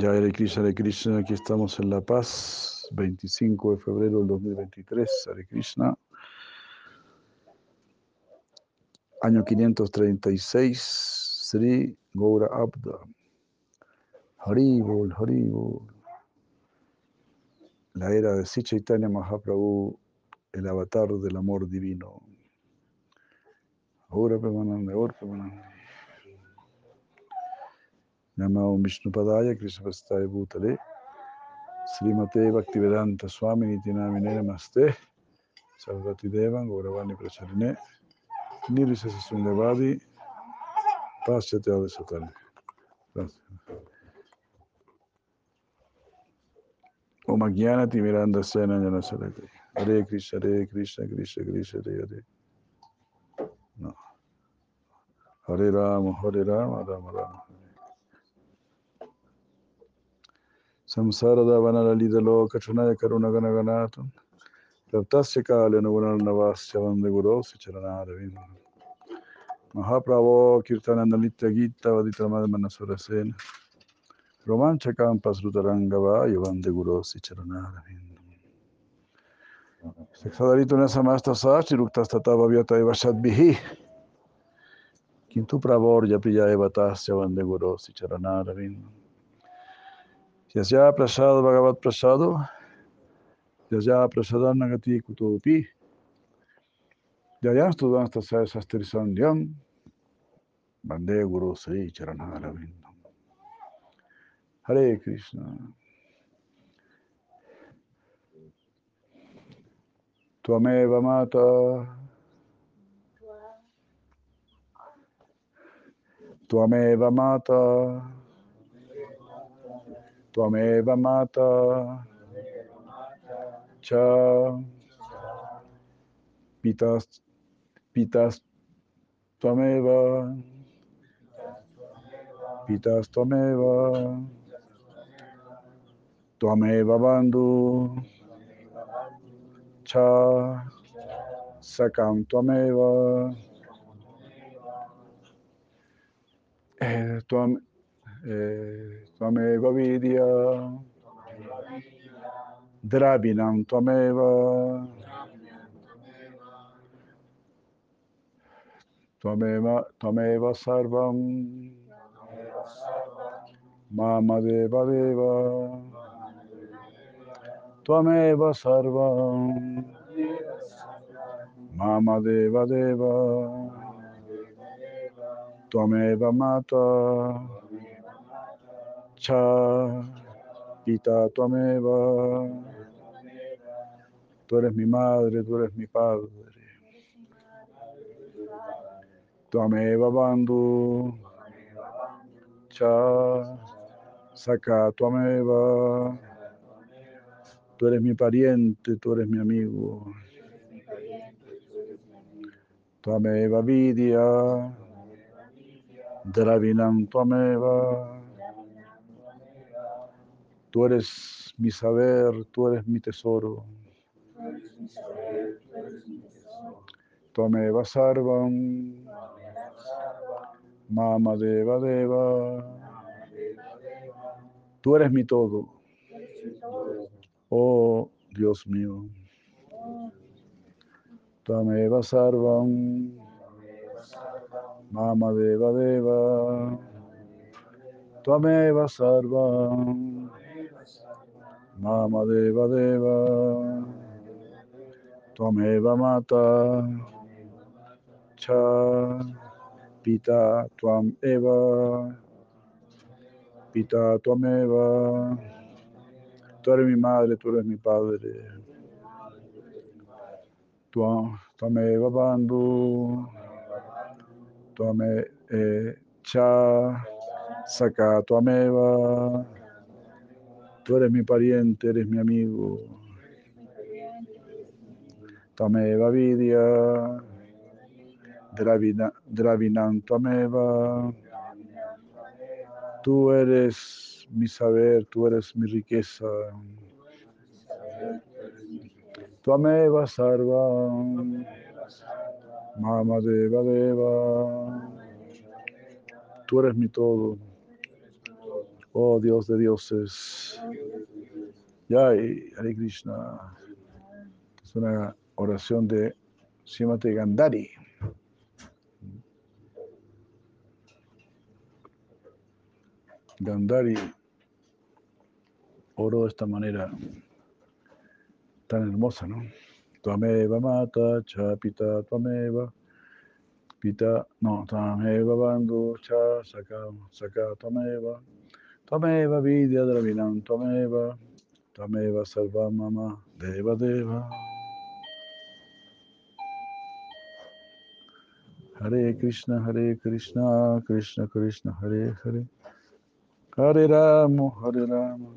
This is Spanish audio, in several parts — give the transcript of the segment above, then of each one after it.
Ya Hare Krishna, Krishna, aquí estamos en La Paz, 25 de febrero del 2023, Hare Krishna. Año 536, Sri Gaura Abda. Haribol, Haribol. La era de Sri Chaitanya Mahaprabhu, el avatar del amor divino. Ahora Pemanande, ahora Pemanande. Namo Vishnupadaya Krishna Prastaya Bhutale. Srimate Bhaktivedanta Swami Nitinamine Namaste. Sarvati Devan Gauravani Pracharine. Nirvisa Sundavadi Paschate Ade Satana Gracias. Om Agyana Timiranda Sena Jana Sarati Hare Krishna Hare Krishna Krishna Krishna Hare Hare. No. Hare Rama Hare Rama Rama Rama Kale Nugunan Navasya Vande Guru Sicharana Ravinda Mahaprabhu Kirtananda Nitya Gita Vadita Madhana Surasen Romancha Kampas Rutarangava Yavande Guru Sicharana Ravinda Sexadarito Nasamasta Sachi Ruktastatava Vyata Evashat Bihi Kintu Pravor Yapriya Evatasya Vande Guru Sicharana Ravinda Yasya Prasad Bhagavat Prasado, Yasya Prasadar Nagati Kutopi, Yayastu Dansta Sastri Sandhyam, Bande Guru Sri Charanara Vindam. Hare Krishna. Tuameva Mata. Tuameva Mata. Tuameva Mata. Cha. Pitas Pitas Tuameva Pitas Tuameva Tuameva Bandhu Cha. Sakam tuam, eh, Tvameva Vidya. Dravinam Tvameva Tvameva Tvameva Sarvam. Mama Deva Deva. Tvameva Sarvam. Mama Deva Deva. Tvameva Mata Cha Pita Tuameva. Tú eres mi madre, tú eres mi padre. Tuameva Bandhu. Cha Saka Tuameva. Tú eres mi pariente, tú eres mi amigo. Tuameva Vidya. Dravinam Tuameva. Tú eres mi saber, tú eres mi tesoro. Tuameva Sarvam. Mama Deva Deva. Tú eres mi todo. Oh Dios mío. Tuameva Sarvam. Mama Deva Deva. Tuameva Sarvam. Mama Deva. Tuameva Mata. Cha. Pita Tuam Eva. Pita Tuameva. Tú eres mi madre, tú eres mi padre. Tuameva Bandhu. Tuame eh, Cha. Saka Tuameva. Tú eres mi pariente, eres mi amigo. Tameva Vidya. Dravinam Tameva. Tú eres mi saber, tú eres mi riqueza. Tameva Sarvam. Mama Deva Deva. Tú eres mi todo. Oh Dios de dioses. Jai, Hare Krishna. Es una oración de Srimati Gandhari. Gandhari oró de esta manera tan hermosa, ¿no? Tuameva mata cha pita tuameva pita no tuameva bandhu cha saka saka tuameva tuameva vidya dravinam tuameva tuameva sarva mama deva deva. Hare Krishna Hare Krishna Krishna Krishna Hare Hare. Hare Rama Hare Rama.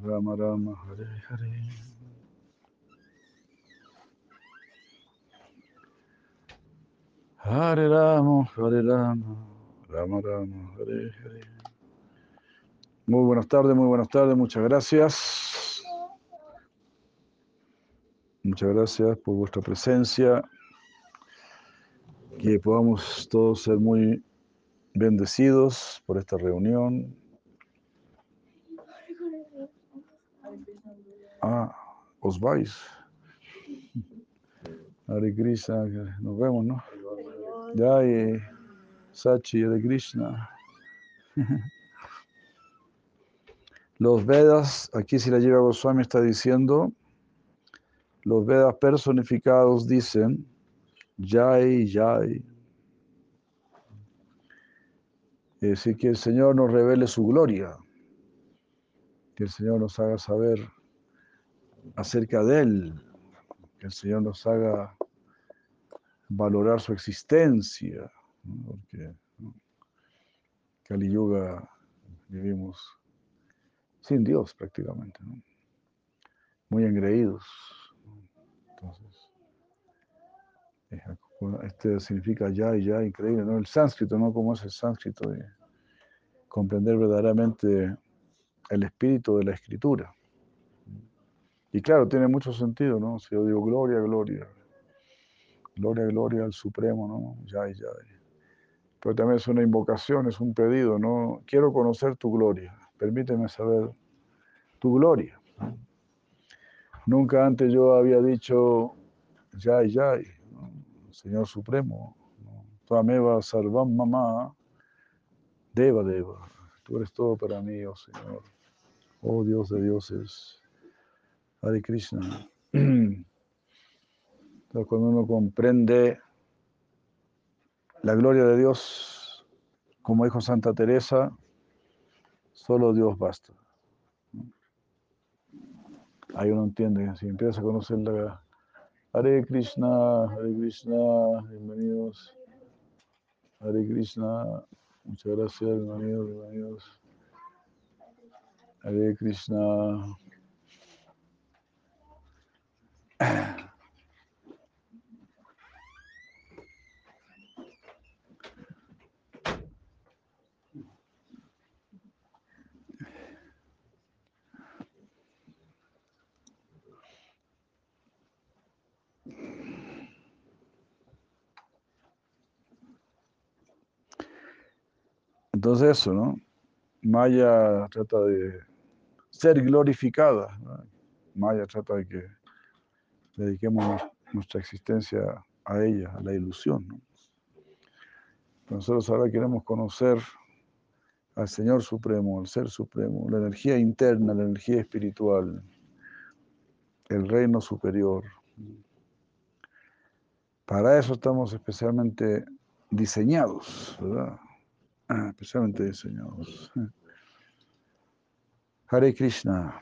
Rama Rama Hare Hare. Hare Rama, Hare Rama, Rama Rama, Hare Hare. Muy buenas tardes, muy buenas tardes, muchas gracias. Muchas gracias por vuestra presencia. Que podamos todos ser muy bendecidos por esta reunión. Ah, os vais. Hare Krishna, nos vemos, ¿no? Jai Sachi Hare Krishna. Los Vedas, aquí si la lleva Goswami está diciendo, los Vedas personificados dicen Jai Jai. Es decir, que el Señor nos revele su gloria, que el Señor nos haga saber acerca de Él, que el Señor nos haga valorar su existencia, porque. Kali Yuga vivimos sin Dios prácticamente, ¿no? muy engreídos. Entonces, este significa ya y ya, increíble, ¿no? El sánscrito, ¿no? ¿Cómo es el sánscrito? De comprender verdaderamente el espíritu de la escritura. Y claro, tiene mucho sentido, ¿no? Si yo digo gloria, gloria, Gloria, gloria al Supremo, ¿no? Ya, ya. Pero también es una invocación, es un pedido, ¿no? Quiero conocer tu gloria. Permíteme saber tu gloria. Nunca antes yo había dicho ya, ya, Señor Supremo. Tu ameba salvam mamá, deva, deva. Tú eres todo para mí, oh Señor. Oh Dios de dioses. Hare Krishna. Entonces, cuando uno comprende la gloria de Dios, como dijo Santa Teresa, solo Dios basta. Ahí uno entiende, si empieza a conocer la Hare Krishna, Hare Krishna, bienvenidos. Hare Krishna, muchas gracias, bienvenidos, bienvenidos. Hare Krishna. Entonces eso, ¿no? Maya trata de ser glorificada. ¿no? Maya trata de que dediquemos nuestra existencia a ella, a la ilusión. ¿no? Nosotros ahora queremos conocer al Señor Supremo, al Ser Supremo, la energía interna, la energía espiritual, el reino superior. Para eso estamos especialmente diseñados, ¿verdad? Especialmente diseñados. Hare Krishna.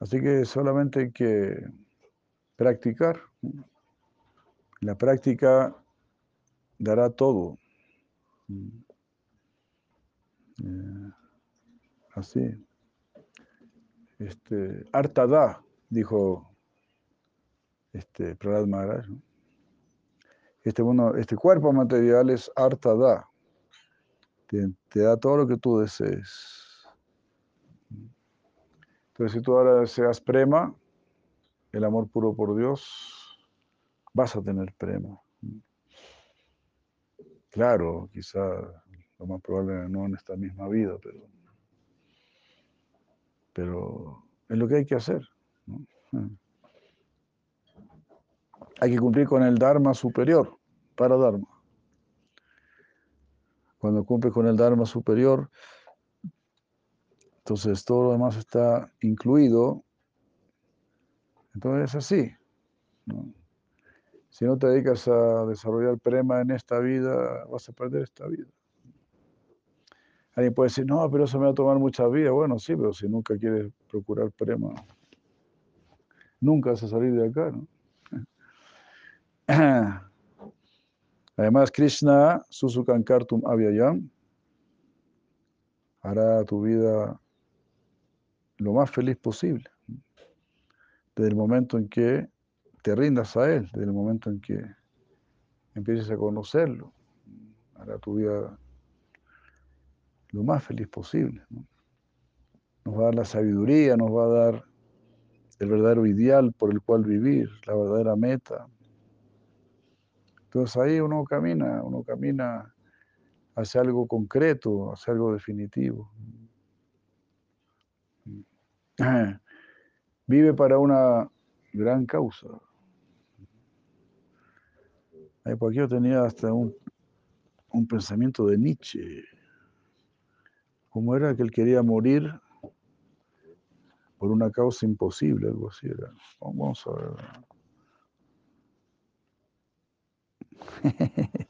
Así que solamente hay que practicar. La práctica dará todo. Así. Este, Artada, dijo este, Prahlad. Este, bueno, este cuerpo material es Artada. Te, te da todo lo que tú desees. Entonces, si tú ahora deseas prema, el amor puro por Dios, vas a tener prema. claro, quizá lo más probable no en esta misma vida, pero, pero es lo que hay que hacer. Hay que cumplir con el Dharma superior, para Dharma. Cuando cumple con el Dharma superior, entonces todo lo demás está incluido. Entonces es así. Si no te dedicas a desarrollar prema en esta vida, vas a perder esta vida. Alguien puede decir, no, pero eso me va a tomar mucha vida. Bueno, sí, pero si nunca quieres procurar prema, nunca vas a salir de acá, ¿no? Además, Krishna, Susukankartum Avyayam, hará tu vida lo más feliz posible. Desde el momento en que te rindas a Él, desde el momento en que empieces a conocerlo, hará tu vida lo más feliz posible. Nos va a dar la sabiduría, nos va a dar el verdadero ideal por el cual vivir, la verdadera meta. Entonces ahí uno camina, uno camina hacia algo concreto, hacia algo definitivo. Vive para una gran causa. Por aquí yo tenía hasta un, un pensamiento de Nietzsche. ¿Cómo era que él quería morir por una causa imposible? Algo así era. Vamos a ver.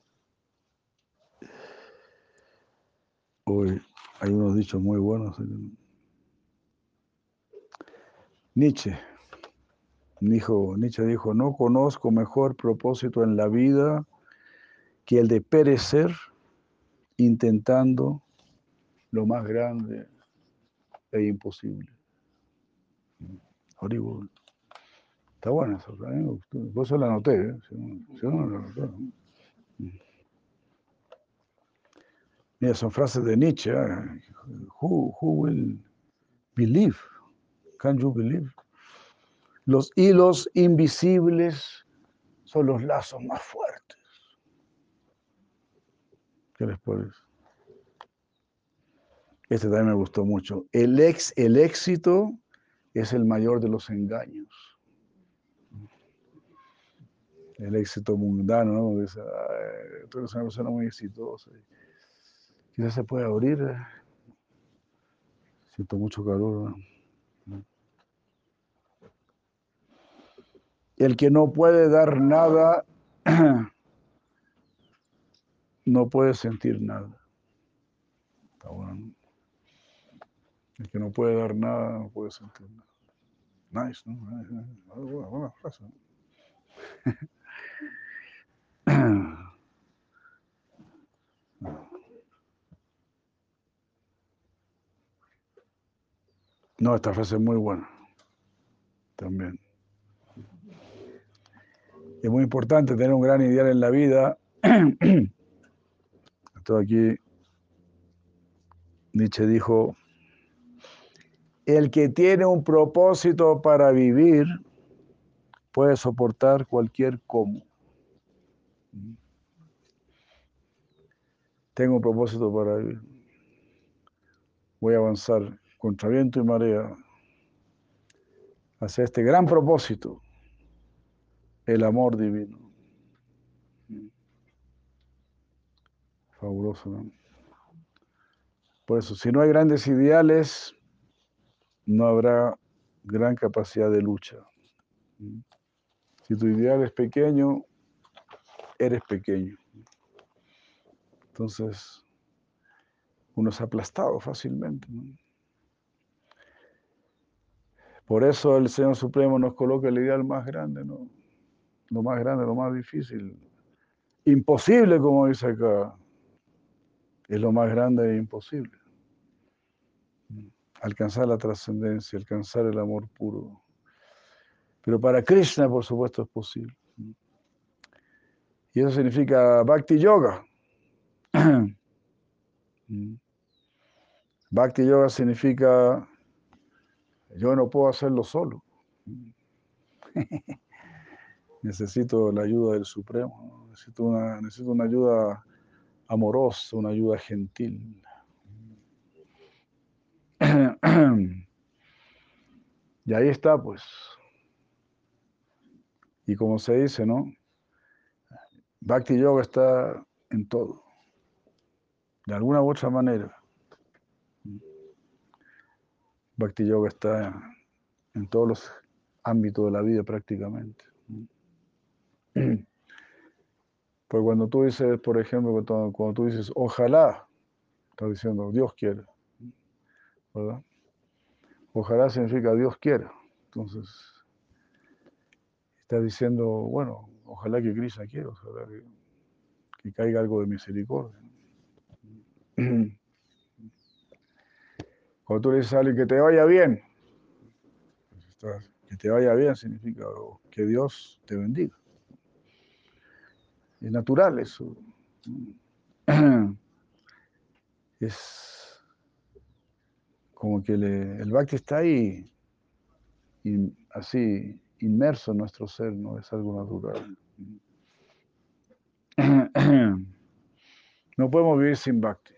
Hoy hay unos dichos muy buenos. Nietzsche. Dijo, Nietzsche dijo, no conozco mejor propósito en la vida que el de perecer intentando lo más grande e imposible. Horrible. Está buena eso, ¿eh? Vos la anoté, ¿eh? Si no, anoté. Mira, son frases de Nietzsche. ¿eh? Who, who will believe? Can you believe? Los hilos invisibles son los lazos más fuertes. ¿Qué les parece? Este también me gustó mucho. El, ex, el éxito es el mayor de los engaños. El éxito mundano, ¿no? Dice, tú eres una persona muy exitosa. Quizás se puede abrir. ¿eh? Siento mucho calor. ¿no? El que no puede dar nada, no puede sentir nada. Está bueno. El que no puede dar nada, no puede sentir nada. Nice, ¿no? Buena, buena frase. No, esta frase es muy buena. También. Es muy importante tener un gran ideal en la vida. Esto aquí, Nietzsche dijo, el que tiene un propósito para vivir puede soportar cualquier cómo. Tengo un propósito para vivir. Voy a avanzar contra viento y marea hacia este gran propósito el amor divino. Fabuloso, ¿no? Por eso, si no hay grandes ideales, no habrá gran capacidad de lucha. Si tu ideal es pequeño, eres pequeño. Entonces, uno es aplastado fácilmente. Por eso el Señor Supremo nos coloca el ideal más grande, ¿no? lo más grande, lo más difícil. Imposible, como dice acá, es lo más grande e imposible. Alcanzar la trascendencia, alcanzar el amor puro. Pero para Krishna, por supuesto, es posible. Y eso significa Bhakti Yoga. Bhakti Yoga significa yo no puedo hacerlo solo. necesito la ayuda del Supremo, necesito una, necesito una ayuda amorosa, una ayuda gentil. Y ahí está, pues. Y como se dice, ¿no? Bhakti Yoga está en todo, de alguna u otra manera. Bhakti Yoga está en todos los ámbitos de la vida prácticamente. Pues cuando tú dices, por ejemplo, cuando, tú dices, ojalá, estás diciendo, Dios quiera, ¿verdad? Ojalá significa Dios quiera. Entonces, estás diciendo, bueno, ojalá que Krishna quiera, ojalá que, caiga algo de misericordia. Cuando tú le dices a alguien que te vaya bien, pues que te vaya bien significa que Dios te bendiga. Es natural eso. Es como que el bhakti está ahí, y así inmerso en nuestro ser, no es algo natural. No podemos vivir sin bhakti.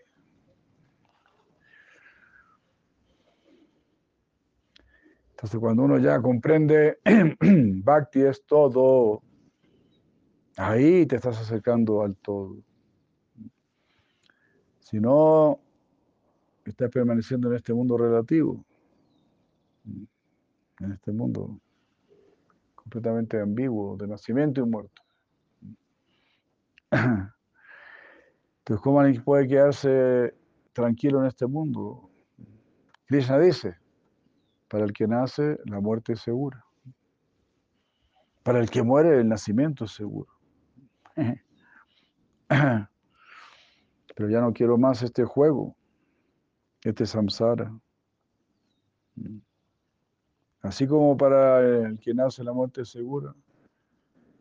Entonces cuando uno ya comprende, bhakti es todo, Ahí te estás acercando al todo. Si no, estás permaneciendo en este mundo relativo, en este mundo completamente ambiguo, de nacimiento y muerto. Entonces, ¿cómo alguien puede quedarse tranquilo en este mundo? Krishna dice, para el que nace, la muerte es segura. Para el que muere, el nacimiento es seguro. Pero ya no quiero más este juego, este samsara. Así como para el que nace la muerte es segura,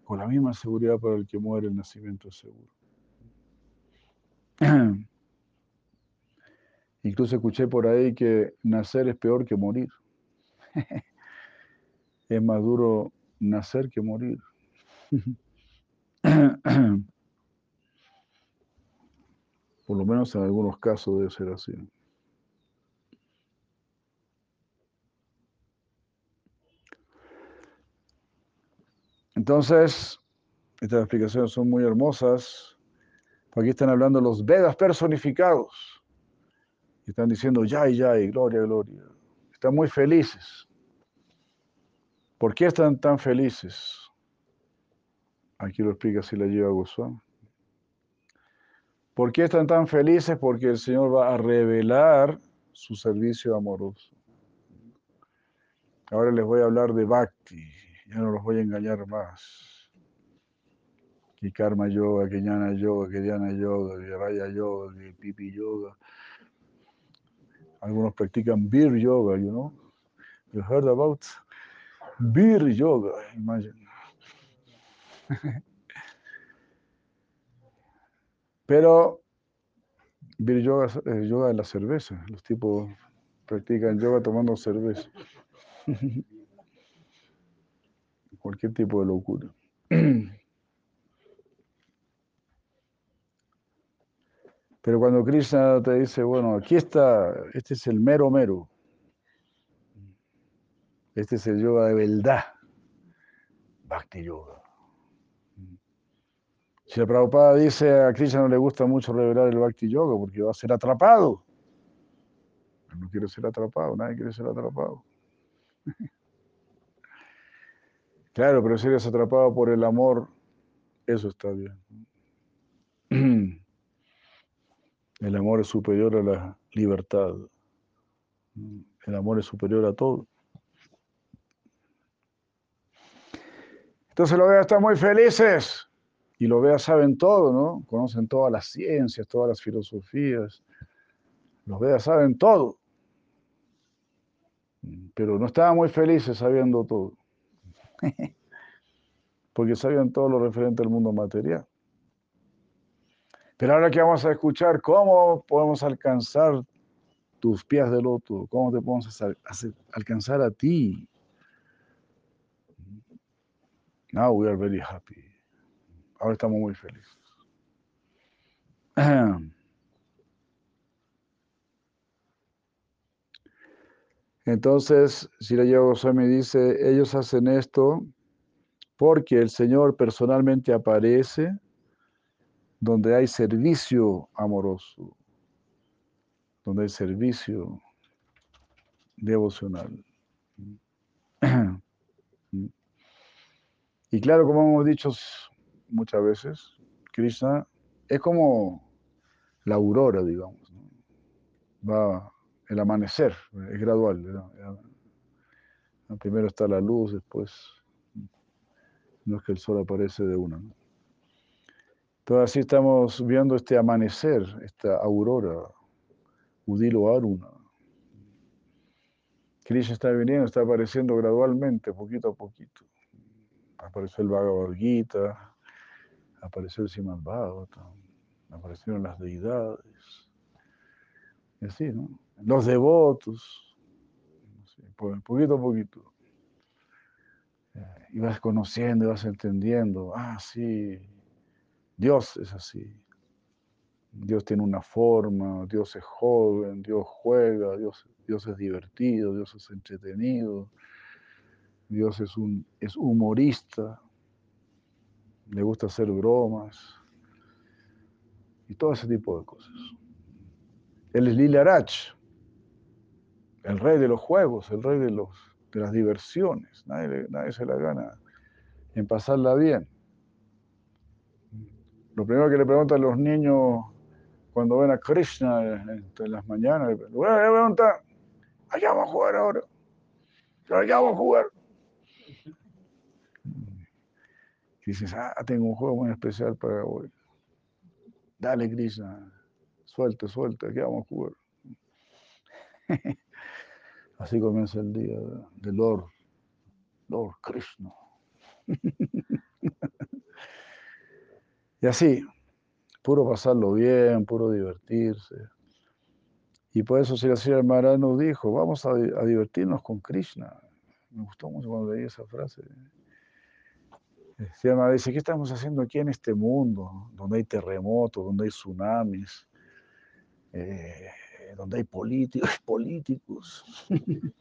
con la misma seguridad para el que muere el nacimiento es seguro. Incluso escuché por ahí que nacer es peor que morir. es más duro nacer que morir. Por lo menos en algunos casos debe ser así. Entonces, estas explicaciones son muy hermosas. Aquí están hablando los Vedas personificados. Están diciendo, Yay, Yay, gloria, gloria. Están muy felices. ¿Por qué están tan felices? Aquí lo explica si la lleva Goswami. ¿Por qué están tan felices? Porque el Señor va a revelar su servicio amoroso. Ahora les voy a hablar de Bhakti, ya no los voy a engañar más. Que Karma Yoga, Jnana Yoga, Dhyana Yoga, que Raya Yoga, Pipi Yoga. Algunos practican Beer Yoga, you know. You heard about Beer Yoga, imagine. Pero Beer yoga es yoga de la cerveza. Los tipos practican yoga tomando cerveza. Cualquier tipo de locura. Pero cuando Krishna te dice, bueno, aquí está, este es el mero mero. Este es el yoga de verdad. Bhakti Yoga. Si la Prabhupada dice a Krishna no le gusta mucho revelar el Bhakti Yoga porque va a ser atrapado. No quiere ser atrapado, nadie quiere ser atrapado. Claro, pero si eres atrapado por el amor, eso está bien. El amor es superior a la libertad. El amor es superior a todo. Entonces los veas están muy felices y lo veas saben todo, ¿no? Conocen todas las ciencias, todas las filosofías. Los veas saben todo. Pero no estaban muy felices sabiendo todo. Porque sabían todo lo referente al mundo material. Pero ahora que vamos a escuchar cómo podemos alcanzar tus pies del otro, cómo te podemos alcanzar a ti. Now we are very happy. Ahora estamos muy felices. Entonces, si la Goswami dice, ellos hacen esto porque el Señor personalmente aparece donde hay servicio amoroso, donde hay servicio devocional. Y claro, como hemos dicho muchas veces, Krishna es como la aurora, digamos. Va el amanecer, es gradual. Primero está la luz, después no es que el sol aparece de una. Entonces así estamos viendo este amanecer, esta aurora, Udilo Aruna. Krishna está viniendo, está apareciendo gradualmente, poquito a poquito. Apareció el Bhagavad Gita, apareció el Srimad Bhagavatam, aparecieron las deidades. Y así, ¿no? Los devotos, poquito a poquito. Eh, y vas conociendo, y vas entendiendo, ah, sí, Dios es así. Dios tiene una forma, Dios es joven, Dios juega, Dios, Dios es divertido, Dios es entretenido, Dios es, un, es humorista, le gusta hacer bromas y todo ese tipo de cosas. Él es Lilarach, el rey de los juegos, el rey de, los, de las diversiones. Nadie, nadie se la gana en pasarla bien. Lo primero que le preguntan los niños cuando ven a Krishna en, las mañanas, le preguntan, allá vamos a jugar ahora, allá vamos a jugar. Dices, ah, tengo un juego muy especial para hoy. Dale, Krishna, suelte, suelte, aquí vamos a jugar. Así comienza el día de Lord, Lord Krishna. y así, puro pasarlo bien, puro divertirse. Y por eso Sri Maharaj nos dijo, vamos a, divertirnos con Krishna. Me gustó mucho cuando leí esa frase. Sri dice, ¿qué estamos haciendo aquí en este mundo? Donde hay terremotos, donde hay tsunamis. Eh, donde hay políticos, políticos. ¿Qué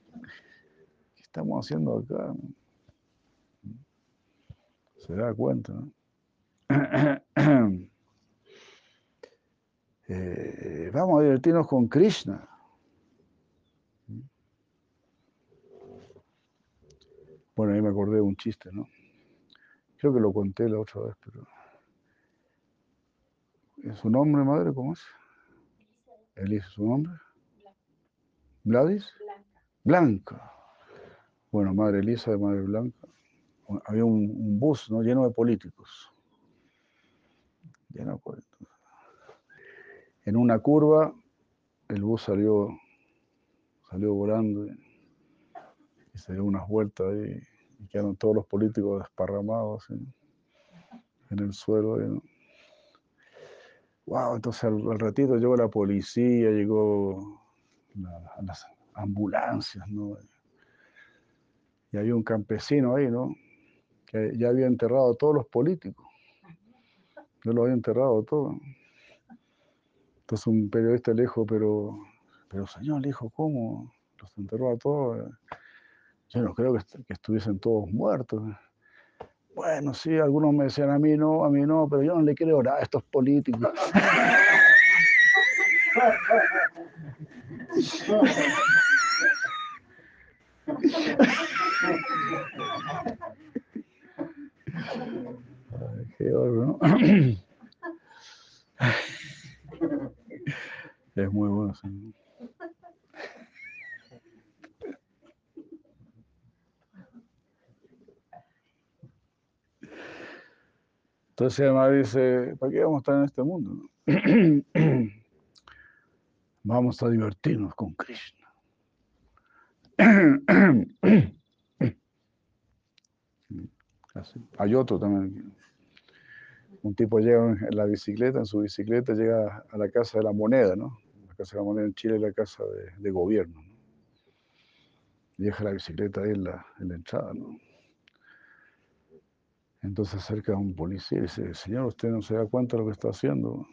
estamos haciendo acá? Se da cuenta, eh, vamos a divertirnos con Krishna. Bueno, ahí me acordé de un chiste, ¿no? Creo que lo conté la otra vez, pero... ¿Es su nombre, madre? ¿Cómo es? Elisa, ¿su nombre? ¿Gladys? Blanca. Blanca. Bueno, madre Elisa de Madre Blanca. Había un, bus ¿no? lleno de políticos. Lleno de políticos. En una curva, el bus salió, salió volando y, se dio unas vueltas ahí y quedaron todos los políticos desparramados en, el suelo. Wow, entonces al, ratito llegó la policía, llegó las ambulancias, ¿no? Y había un campesino ahí, ¿no? Que ya había enterrado a todos los políticos. Yo lo había enterrado todo. Entonces un periodista le dijo, pero, pero señor, le dijo, ¿cómo? Los enterró a todos. Yo no creo que, que estuviesen todos muertos. Bueno, sí, algunos me decían a mí no, a mí no, pero yo no le quiero orar a estos políticos. qué ¿no? Es muy bueno. Entonces además dice, ¿para qué vamos a estar en este mundo? vamos a divertirnos con Krishna. Hay otro también. Un tipo llega en la bicicleta, en su bicicleta llega a la Casa de la Moneda, ¿no? La Casa de la Moneda en Chile es la casa de, gobierno. ¿no? deja la bicicleta ahí en la, en la entrada, ¿no? Entonces acerca a un policía y dice, señor, usted no se da cuenta de lo que está haciendo.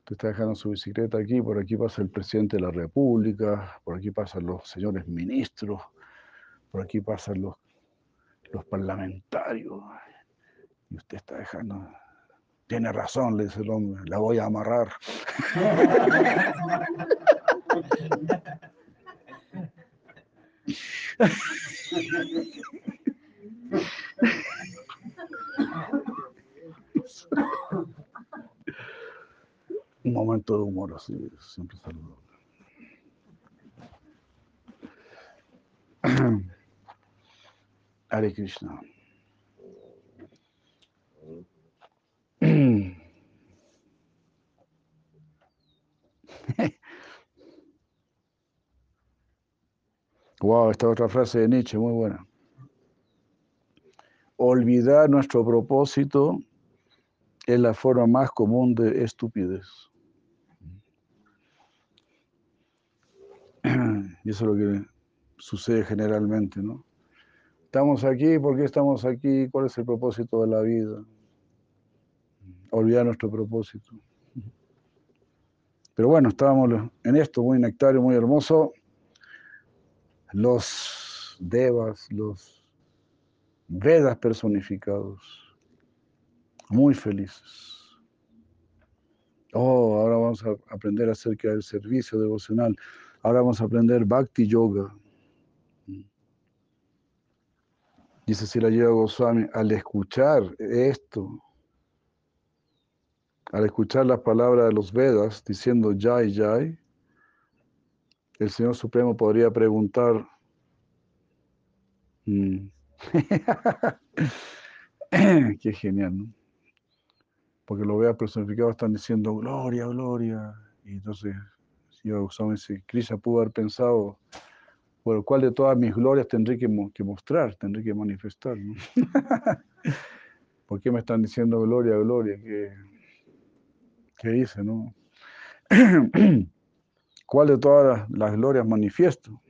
Usted está dejando su bicicleta aquí, por aquí pasa el presidente de la República, por aquí pasan los señores ministros, por aquí pasan los, los parlamentarios. Y usted está dejando. Tiene razón, le dice el hombre, la voy a amarrar. Momento de humor así, siempre saludable. Hare Krishna. Wow, esta otra frase de Nietzsche, muy buena. Olvidar nuestro propósito es la forma más común de estupidez. Y eso es lo que sucede generalmente, ¿no? Estamos aquí, ¿por qué estamos aquí? ¿Cuál es el propósito de la vida? Olvidar nuestro propósito. Pero bueno, estábamos en esto, muy nectario, muy hermoso. Los devas, los Vedas personificados, muy felices. Oh, ahora vamos a aprender acerca del servicio devocional. Ahora vamos a aprender Bhakti Yoga. Dice Sila Yoga Goswami, al escuchar esto, al escuchar las palabras de los Vedas diciendo Jai Jai, el Señor Supremo podría preguntar, mm, qué genial, ¿no? Porque los Vedas personificados están diciendo gloria, gloria, y entonces Yoga Goswami dice, Krishna pudo haber pensado, bueno, ¿cuál de todas mis glorias tendré que, mostrar, tendré que manifestar? ¿no? ¿Por qué me están diciendo gloria, gloria? ¿Qué, qué dice, no? ¿Cuál de todas las glorias manifiesto?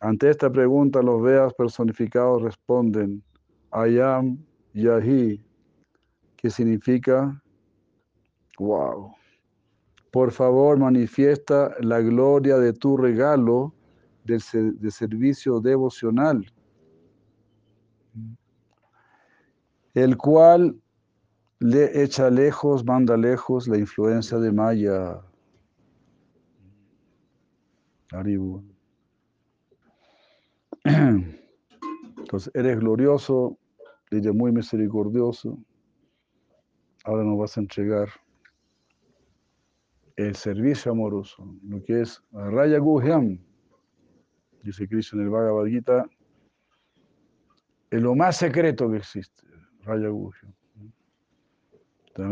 Ante esta pregunta, los Veas personificados responden, Ayam Yahi, que significa, wow, por favor manifiesta la gloria de tu regalo de, de servicio devocional, el cual le echa lejos, manda lejos la influencia de Maya. Aribu. Entonces, eres glorioso, eres muy misericordioso. Ahora nos vas a entregar el servicio amoroso, lo que es Raya Guhyam, dice Cristo en el Bhagavad Gita, es lo más secreto que existe, Raya Guhyam.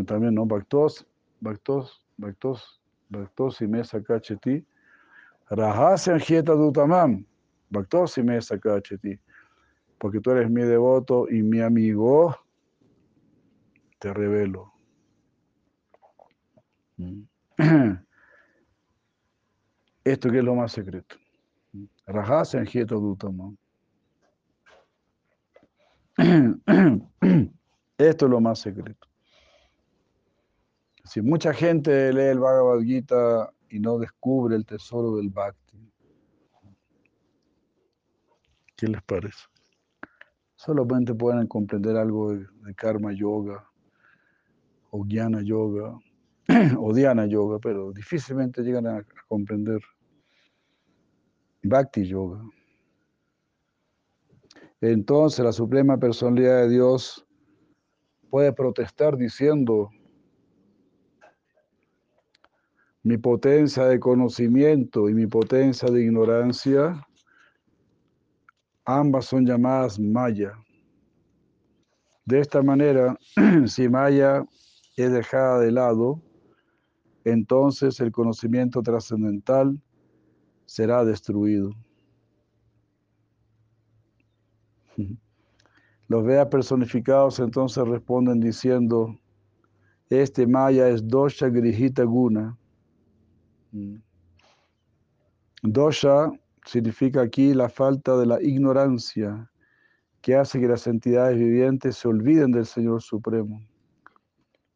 También, ¿no? Bhaktos, Bhaktos, Bhaktos, Bhaktos y Mesa Kacheti, Rahasyan Hieta Dutamam, Bhaktos y Mesa Kacheti, porque tú eres mi devoto y mi amigo, te revelo. Esto que es lo más secreto. Rahasyan Hieta Dutamam. Esto es lo más secreto. Si mucha gente lee el Bhagavad Gita y no descubre el tesoro del Bhakti, ¿qué les parece? Solamente pueden comprender algo de, Karma Yoga o Jnana Yoga o Dhyana Yoga, pero difícilmente llegan a, a comprender Bhakti Yoga. Entonces la Suprema Personalidad de Dios puede protestar diciendo, mi potencia de conocimiento y mi potencia de ignorancia, ambas son llamadas Maya. De esta manera, si Maya es dejada de lado, entonces el conocimiento trascendental será destruido. Los Veas personificados entonces responden diciendo, este Maya es Dosha Grihita Guna Mm. Dosha significa aquí la falta de la ignorancia que hace que las entidades vivientes se olviden del Señor Supremo.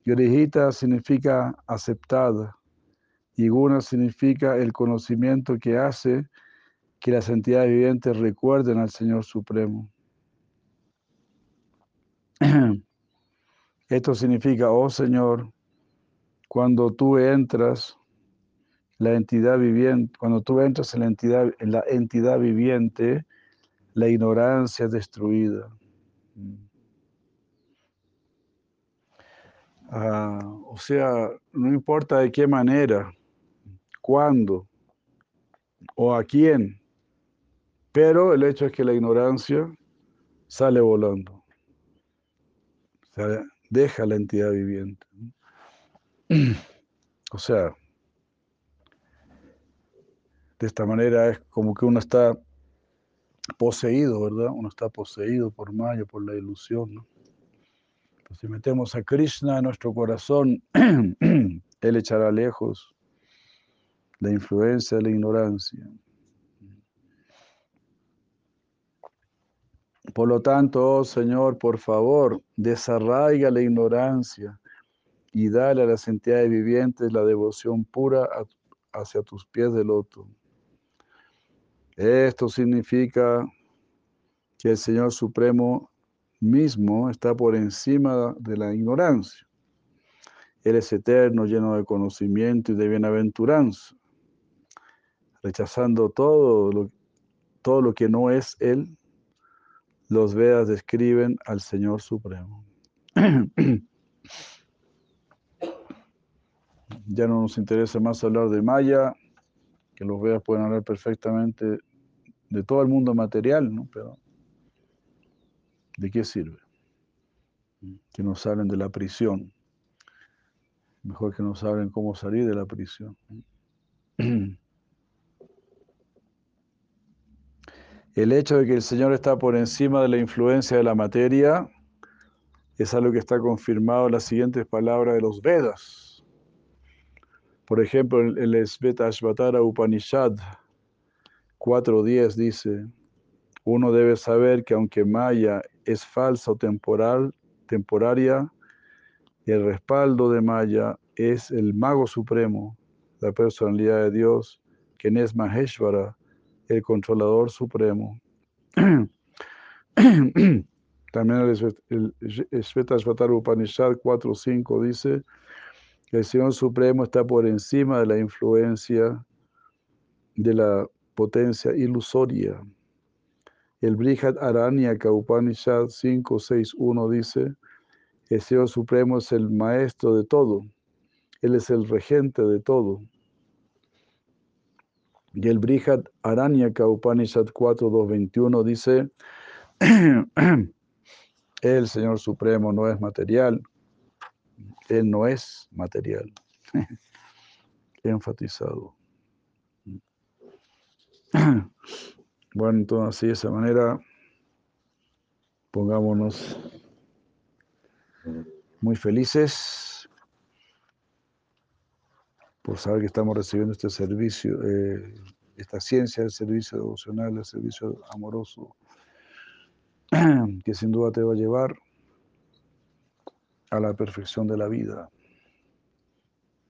Yorihita significa aceptada y Guna significa el conocimiento que hace que las entidades vivientes recuerden al Señor Supremo. Esto significa, oh Señor, cuando tú entras, la entidad viviente, cuando tú entras en la entidad, en la entidad viviente, la ignorancia es destruida. Ah, o sea, no importa de qué manera, cuándo o a quién, pero el hecho es que la ignorancia sale volando. O sea, deja la entidad viviente. O sea, de esta manera es como que uno está poseído, ¿verdad? Uno está poseído por Maya, por la ilusión, ¿no? Si metemos a Krishna en nuestro corazón, Él echará lejos la influencia de la ignorancia. Por lo tanto, oh Señor, por favor, desarraiga la ignorancia y dale a las entidades vivientes la devoción pura hacia tus pies de loto. Esto significa que el Señor Supremo mismo está por encima de la ignorancia. Él es eterno, lleno de conocimiento y de bienaventuranza, rechazando todo lo, todo lo que no es Él. Los Vedas describen al Señor Supremo. ya no nos interesa más hablar de Maya, que los Vedas pueden hablar perfectamente de todo el mundo material, ¿no? Pero ¿de qué sirve? Que nos hablen de la prisión. Mejor que nos hablen cómo salir de la prisión. El hecho de que el Señor está por encima de la influencia de la materia es algo que está confirmado en las siguientes palabras de los Vedas. Por ejemplo, el Sveta Upanishad 4.10 dice, uno debe saber que aunque Maya es falsa o temporal, temporaria, el respaldo de Maya es el mago supremo, la personalidad de Dios, quien es Maheshvara, el controlador supremo. También el Svetasvatara Upanishad 4.5 dice el Señor Supremo está por encima de la influencia de la potencia ilusoria. El Brihad Aranyaka Upanishad 5.6.1 dice, el Señor Supremo es el maestro de todo, Él es el regente de todo. Y el Brihad Aranyaka Upanishad 4.2.21 dice, el Señor Supremo no es material, Él no es material. Enfatizado. Bueno, entonces así de esa manera pongámonos muy felices por saber que estamos recibiendo este servicio, eh, esta ciencia del servicio devocional, el servicio amoroso, que sin duda te va a llevar a la perfección de la vida.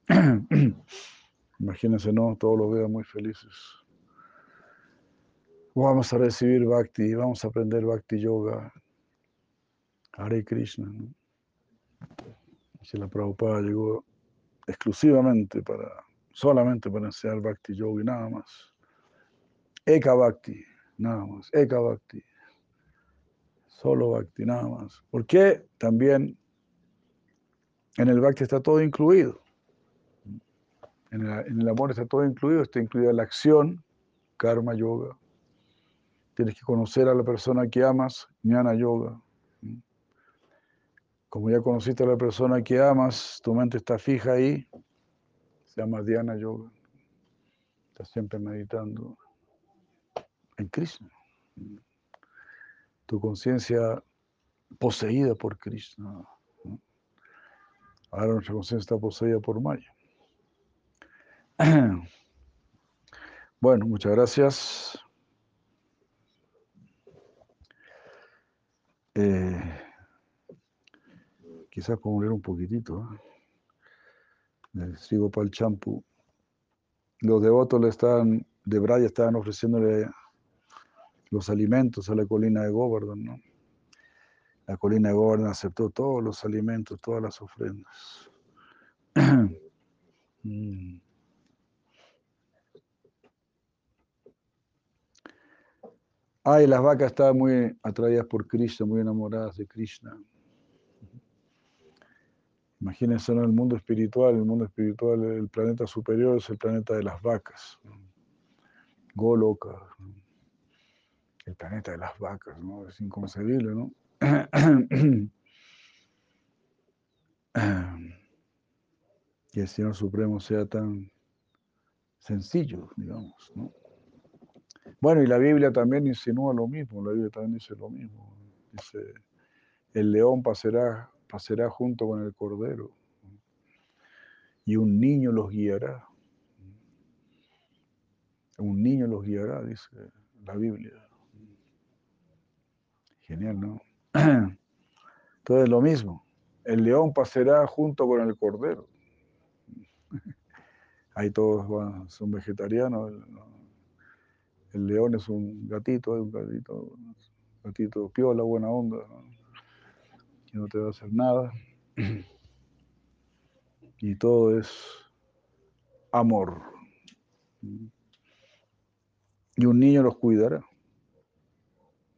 Imagínense, ¿no? Todos los vean muy felices. Vamos a recibir Bhakti, vamos a aprender Bhakti Yoga. Hare Krishna. Si la Prabhupada llegó exclusivamente para, solamente para enseñar Bhakti Yoga y nada más. Eka Bhakti, nada más. Eka Bhakti. Solo Bhakti, nada más. Porque también en el Bhakti está todo incluido. En el, en el amor está todo incluido, está incluida la acción, karma yoga, Tienes que conocer a la persona que amas, Jnana Yoga. Como ya conociste a la persona que amas, tu mente está fija ahí, se llama Dhyana Yoga. Estás siempre meditando en Krishna. Tu conciencia poseída por Krishna. Ahora nuestra conciencia está poseída por Maya. Bueno, muchas gracias. Eh, quizás podemos leer un poquitito. el Sri Gopal Champu, los devotos le estaban, de Braya estaban ofreciéndole los alimentos a la colina de Govardhan, ¿no? La colina de Govardhan aceptó todos los alimentos, todas las ofrendas. Mm. Ay, las vacas estaban muy atraídas por Krishna, muy enamoradas de Krishna. Imagínense en el mundo espiritual, el mundo espiritual, el planeta superior es el planeta de las vacas. Goloka, el planeta de las vacas, ¿no? Es inconcebible, ¿no? que el Señor Supremo sea tan sencillo, digamos, ¿no? Bueno, y la Biblia también insinúa lo mismo, la Biblia también dice lo mismo. Dice, el león pasará pasará junto con el cordero y un niño los guiará. Un niño los guiará, dice la Biblia. Genial, ¿no? Entonces lo mismo, el león pasará junto con el cordero. Ahí todos son vegetarianos. El, león es un gatito, es un gatito, un gatito piola, buena onda que no te va a hacer nada. Y todo es amor. Y un niño los cuidará.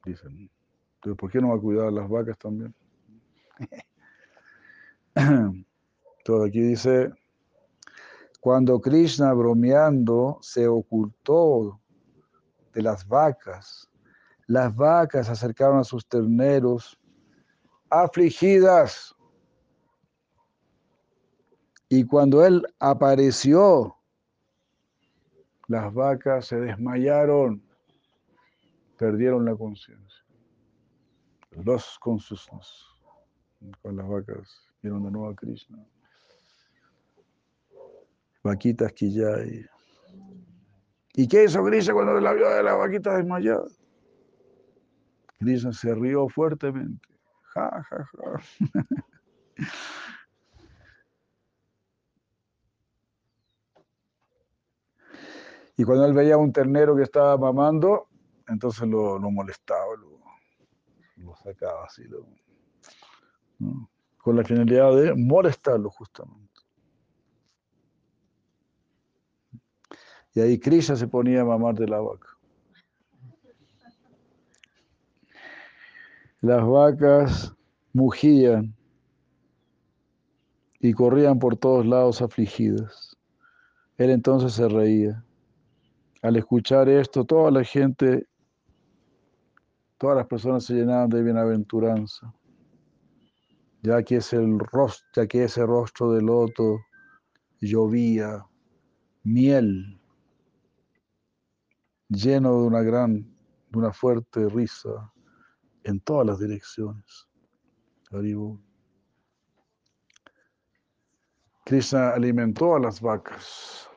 Dicen. Entonces, ¿por qué no va a cuidar a las vacas también? Todo aquí dice, cuando Krishna bromeando se ocultó de las vacas, las vacas acercaron a sus terneros afligidas. Y cuando él apareció, las vacas se desmayaron, perdieron la conciencia. Los consciousness. Con las vacas vieron de nuevo a Krishna. Vaquitas hay. ¿Y qué hizo Krishna cuando la vio de la vaquita desmayada? Krishna se rió fuertemente. Y cuando él veía un ternero que estaba mamando, entonces lo, molestaba, lo, sacaba así, con la finalidad de molestarlo justamente. Y ahí Krishna se ponía a mamar de la vaca. Las vacas mugían y corrían por todos lados afligidas. Él entonces se reía. Al escuchar esto, toda la gente, todas las personas se llenaban de bienaventuranza, ya que, es el ya que ese rostro de loto llovía miel, lleno de una gran, de una fuerte risa en todas las direcciones. Krishna alimentó a las vacas.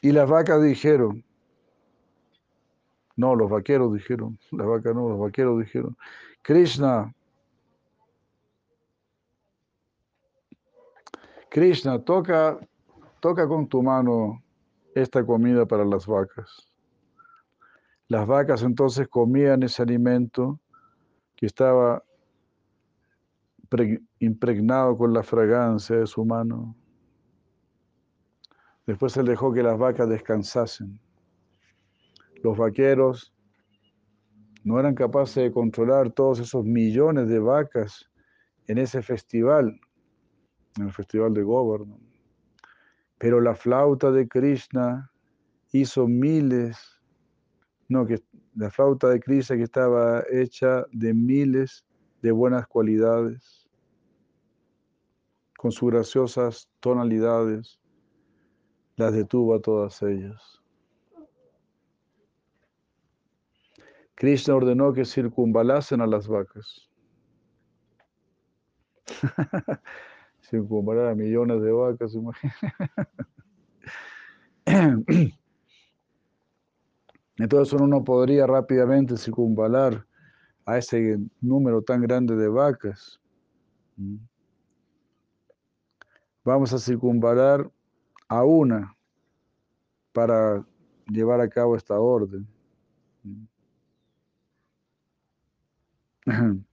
Y las vacas dijeron, no, los vaqueros dijeron, las vacas no, los vaqueros dijeron, Krishna, Krishna, toca, toca con tu mano esta comida para las vacas. Las vacas entonces comían ese alimento que estaba impregnado con la fragancia de su mano. Después él dejó que las vacas descansasen. Los vaqueros no eran capaces de controlar todos esos millones de vacas en ese festival, en el festival de Govardhan. Pero la flauta de Krishna hizo miles no, que la flauta de Krishna que estaba hecha de miles de buenas cualidades, con sus graciosas tonalidades, las detuvo a todas ellas. Krishna ordenó que circunvalasen a las vacas. Circunvalar a millones de vacas, imagínate. Entonces uno no podría rápidamente circunvalar a ese número tan grande de vacas. vamos a circunvalar a una para llevar a cabo esta orden.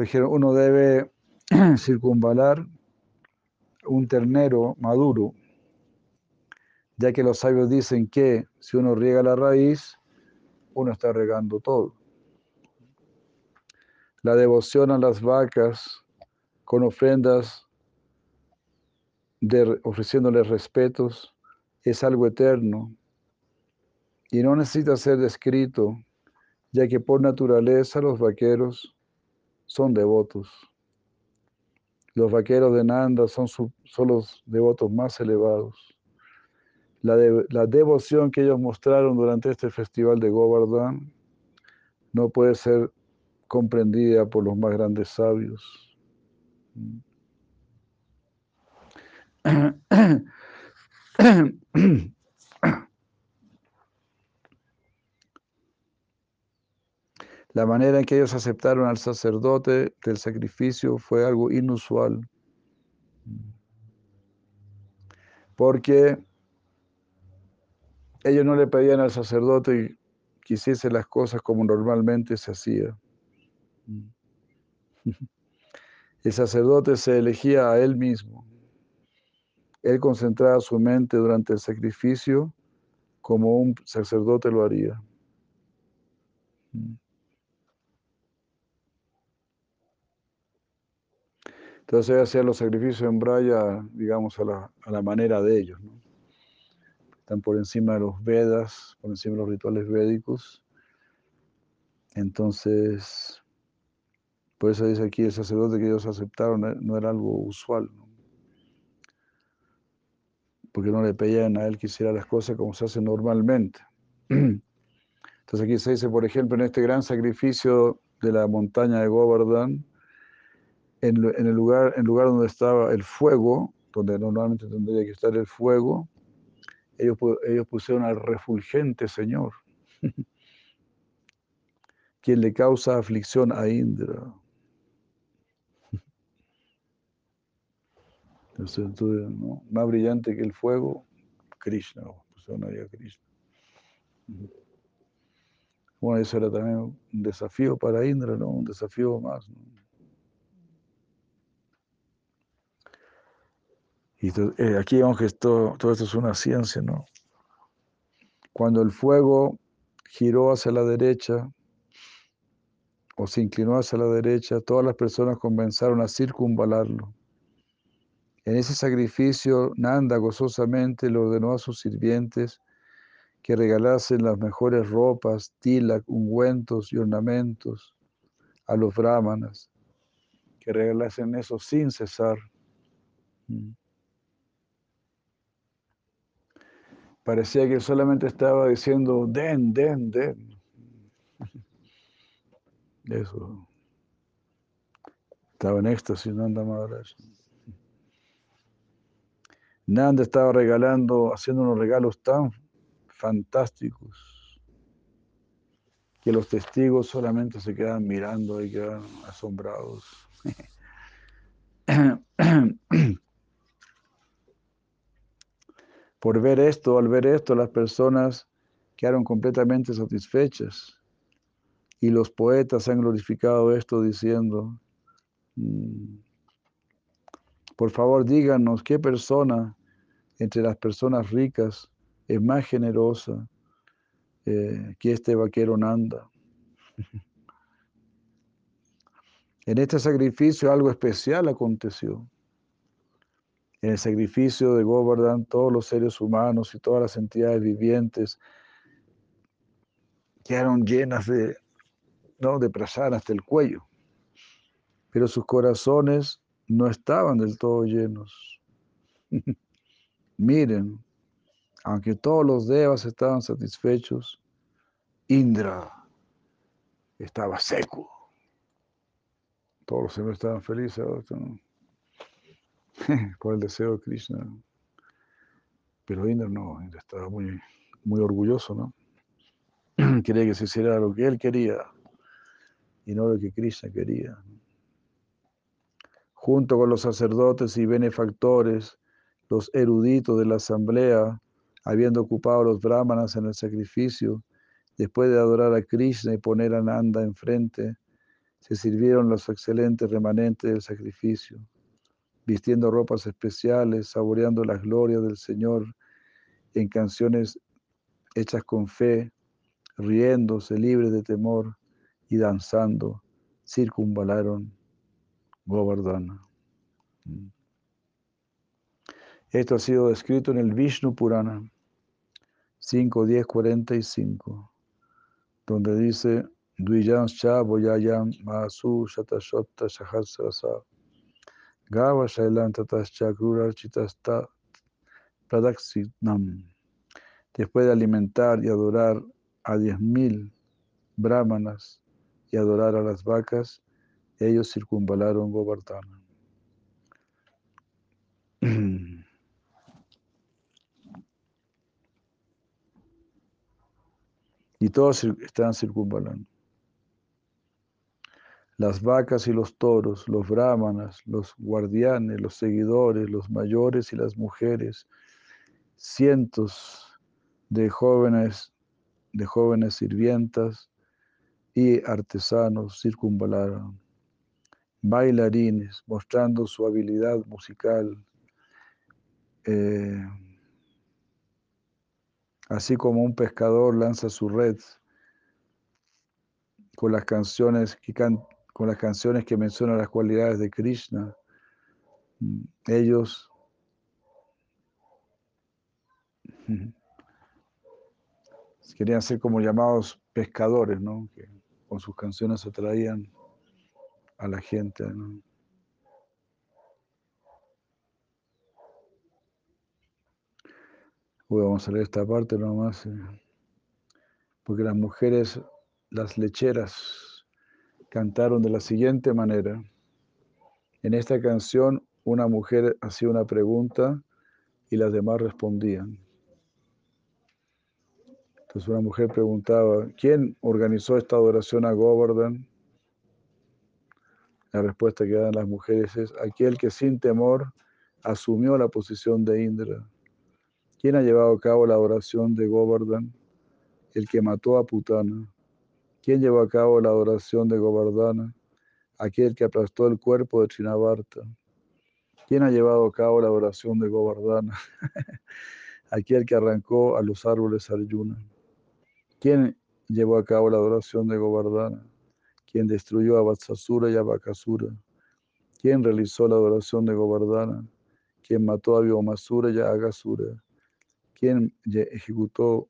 Dijeron, uno debe circunvalar un ternero maduro, ya que los sabios dicen que si uno riega la raíz, uno está regando todo. La devoción a las vacas con ofrendas, de, ofreciéndoles respetos, es algo eterno y no necesita ser descrito, ya que por naturaleza los vaqueros son devotos. Los vaqueros de Nanda son, son los devotos más elevados. La, la, devoción que ellos mostraron durante este festival de Govardhan no puede ser comprendida por los más grandes sabios. La manera en que ellos aceptaron al sacerdote del sacrificio fue algo inusual. Porque ellos no le pedían al sacerdote que hiciese las cosas como normalmente se hacía. El sacerdote se elegía a él mismo. Él concentraba su mente durante el sacrificio como un sacerdote lo haría. Entonces hacían los sacrificios en Braya, digamos, a la, manera de ellos. Están por encima de los Vedas, por encima de los rituales védicos. Entonces, por eso dice aquí el sacerdote que ellos aceptaron eh, no era algo usual. Porque no le pedían a él que hiciera las cosas como se hace normalmente. Entonces aquí se dice, por ejemplo, en este gran sacrificio de la montaña de Govardhan, en, el lugar, en lugar donde estaba el fuego, donde normalmente tendría que estar el fuego, ellos, ellos pusieron al refulgente Señor, quien le causa aflicción a Indra. más brillante que el fuego, Krishna, pusieron ahí a Krishna. Bueno, eso era también un desafío para Indra, ¿no? Un desafío más. Y eh, aquí vemos todo esto es una ciencia, ¿no? Cuando el fuego giró hacia la derecha o se inclinó hacia la derecha, todas las personas comenzaron a circunvalarlo. En ese sacrificio, Nanda gozosamente le ordenó a sus sirvientes que regalasen las mejores ropas, tilak, ungüentos y ornamentos a los brahmanas, que regalasen eso sin cesar. Mm. Parecía que solamente estaba diciendo, den, den, den. Eso. Estaba en éxtasis Nanda Maharaj. Nanda estaba regalando, haciendo unos regalos tan fantásticos que los testigos solamente se quedan mirando y quedan asombrados. Por ver esto, al ver esto, las personas quedaron completamente satisfechas. Y los poetas han glorificado esto diciendo, mm, por favor díganos qué persona entre las personas ricas es más generosa eh, que este vaquero Nanda. en este sacrificio algo especial aconteció. En el sacrificio de Govardhan, todos los seres humanos y todas las entidades vivientes quedaron llenas de, ¿no? de prasad hasta el cuello. Pero sus corazones no estaban del todo llenos. Miren, aunque todos los devas estaban satisfechos, Indra estaba seco. Todos los seres estaban felices por el deseo de Krishna. Pero Indra no, Indra estaba muy, muy orgulloso, ¿no? Quería que se hiciera lo que él quería. y no lo que Krishna quería. Junto con los sacerdotes y benefactores, los eruditos de la asamblea, habiendo ocupado los brahmanas en el sacrificio, después de adorar a Krishna y poner a Nanda enfrente, se sirvieron los excelentes remanentes del sacrificio, vistiendo ropas especiales, saboreando las glorias del Señor en canciones hechas con fe, riéndose libres de temor y danzando, circunvalaron Govardhana. Mm. Esto ha sido descrito en el Vishnu Purana 5.10.45, donde dice Dvijamscha Boyayam Masu Shatashota Shahasrasa Gava Shailan Tatascha Chitasta Pradaxinam. Después de alimentar y adorar a diez mil brahmanas y adorar a las vacas, ellos circunvalaron Govardhana. Y todos estaban circunvalando las vacas y los toros, los brahmanas, los guardianes, los seguidores, los mayores y las mujeres, cientos de jóvenes, de jóvenes sirvientas y artesanos circunvalaron, bailarines mostrando su habilidad musical, eh, así como un pescador lanza su red con las canciones que cantan con las canciones que mencionan las cualidades de Krishna, mm, ellos querían ser como llamados pescadores, ¿no? Que con sus canciones atraían a la gente. vamos a leer esta parte nomás, eh, porque las mujeres, las lecheras, cantaron de la siguiente manera. En esta canción una mujer hacía una pregunta y las demás respondían. Entonces una mujer preguntaba, ¿quién organizó esta adoración a Govardhan? La respuesta que dan las mujeres es, aquel que sin temor asumió la posición de Indra. ¿Quién ha llevado a cabo la adoración de Govardhan? El que mató a Putana. ¿Quién llevó a cabo la adoración de Govardhana? Aquel que aplastó el cuerpo de Trinavarta. ¿Quién ha llevado a cabo la adoración de Govardhana? Aquel que arrancó a los árboles Arjuna. ¿Quién llevó a cabo la adoración de Govardhana? ¿Quién destruyó a Vatsasura y a Bakasura. ¿Quién realizó la adoración de Govardhana? ¿Quién mató a Biomasura y a Agasura. ¿Quién ejecutó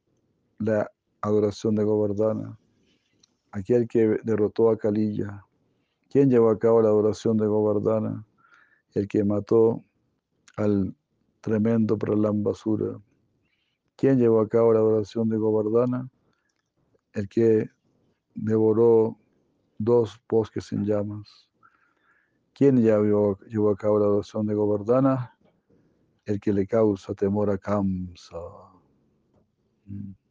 la adoración de Govardhana? Aquel que derrotó a Kalilla. ¿Quién llevó a cabo la adoración de Govardhana? El que mató al tremendo Pralambasura. ¿Quién llevó a cabo la adoración de Govardhana? El que devoró dos bosques en llamas. ¿Quién llevó, llevó a cabo la adoración de Govardhana? El que le causa temor a Kamsa. Mm.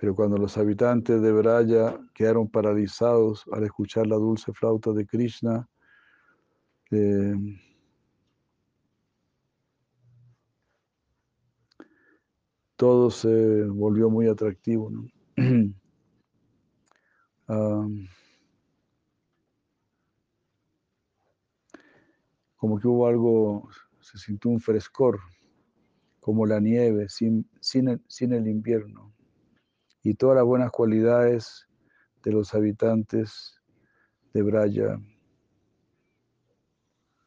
Pero cuando los habitantes de Braya quedaron paralizados al escuchar la dulce flauta de Krishna, eh, todo se volvió muy atractivo. como que hubo algo, se sintió un frescor, como la nieve, sin, sin el invierno y todas las buenas cualidades de los habitantes de Braya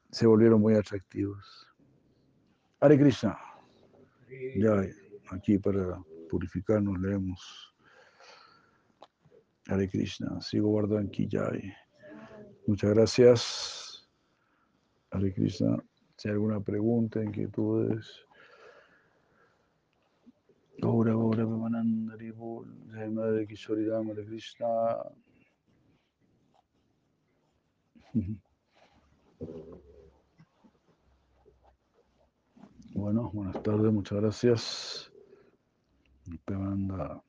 se volvieron muy atractivos. Hare Krishna. Ya, aquí para purificarnos leemos Hare Krishna. Sigo guardando aquí ya. Muchas gracias. Hare Krishna. Si hay alguna pregunta, inquietudes. Gaura Gaura Pamanandari Bol, Jai Madre Kishori Rama de Krishna. Bueno, buenas tardes, muchas gracias. Te manda